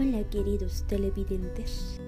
Hola queridos televidentes.